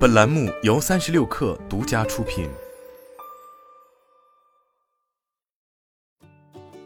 本栏目由三十六氪独家出品。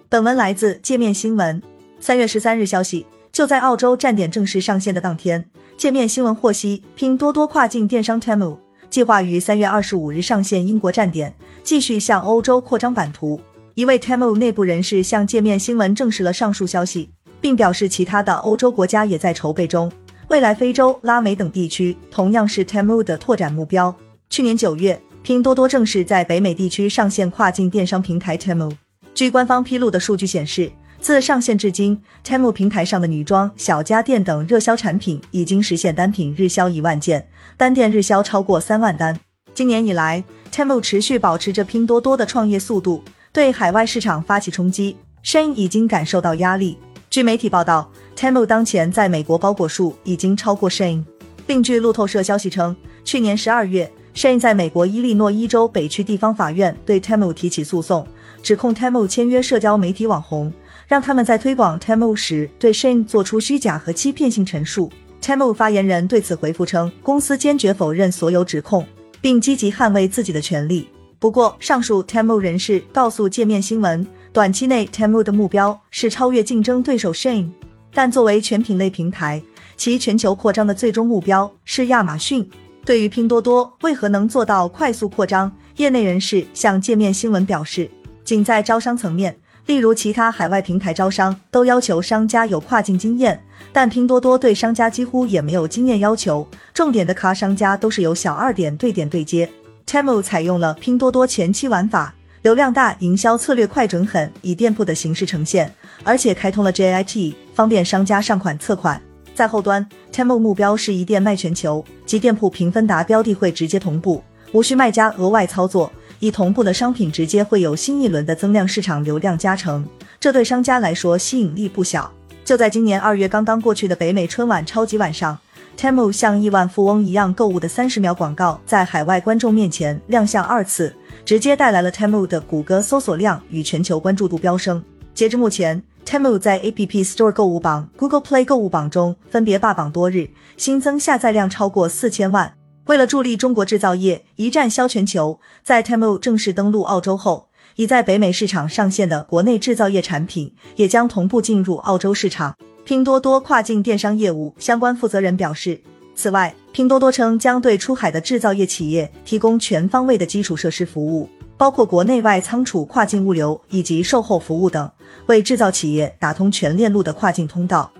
本文来自界面新闻。三月十三日消息，就在澳洲站点正式上线的当天，界面新闻获悉，拼多多跨境电商 Temu 计划于三月二十五日上线英国站点，继续向欧洲扩张版图。一位 Temu 内部人士向界面新闻证实了上述消息，并表示其他的欧洲国家也在筹备中。未来非洲、拉美等地区同样是 Temu 的拓展目标。去年九月，拼多多正式在北美地区上线跨境电商平台 Temu。据官方披露的数据显示，自上线至今，Temu 平台上的女装、小家电等热销产品已经实现单品日销一万件，单店日销超过三万单。今年以来，Temu 持续保持着拼多多的创业速度，对海外市场发起冲击身已经感受到压力。据媒体报道，Temu 当前在美国包裹数已经超过 Shein。另据路透社消息称，去年十二月，Shein 在美国伊利诺伊州北区地方法院对 Temu 提起诉讼，指控 Temu 签约社交媒体网红，让他们在推广 Temu 时对 Shein 做出虚假和欺骗性陈述。Temu 发言人对此回复称，公司坚决否认所有指控，并积极捍卫自己的权利。不过，上述 Temu 人士告诉界面新闻。短期内，Temu 的目标是超越竞争对手 Shein，但作为全品类平台，其全球扩张的最终目标是亚马逊。对于拼多多为何能做到快速扩张，业内人士向界面新闻表示，仅在招商层面，例如其他海外平台招商都要求商家有跨境经验，但拼多多对商家几乎也没有经验要求，重点的咖商家都是由小二点对点对接。Temu 采用了拼多多前期玩法。流量大，营销策略快准狠，以店铺的形式呈现，而且开通了 JIT，方便商家上款测款。在后端，Temu 目标是一店卖全球，即店铺评分达标的会直接同步，无需卖家额外操作，已同步的商品直接会有新一轮的增量市场流量加成，这对商家来说吸引力不小。就在今年二月刚刚过去的北美春晚超级晚上，Temu 像亿万富翁一样购物的三十秒广告在海外观众面前亮相二次。直接带来了 Temu 的谷歌搜索量与全球关注度飙升。截至目前，Temu 在 App Store 购物榜、Google Play 购物榜中分别霸榜多日，新增下载量超过四千万。为了助力中国制造业一战销全球，在 Temu 正式登陆澳洲后，已在北美市场上线的国内制造业产品也将同步进入澳洲市场。拼多多跨境电商业务相关负责人表示。此外，拼多多称将对出海的制造业企业提供全方位的基础设施服务，包括国内外仓储、跨境物流以及售后服务等，为制造企业打通全链路的跨境通道。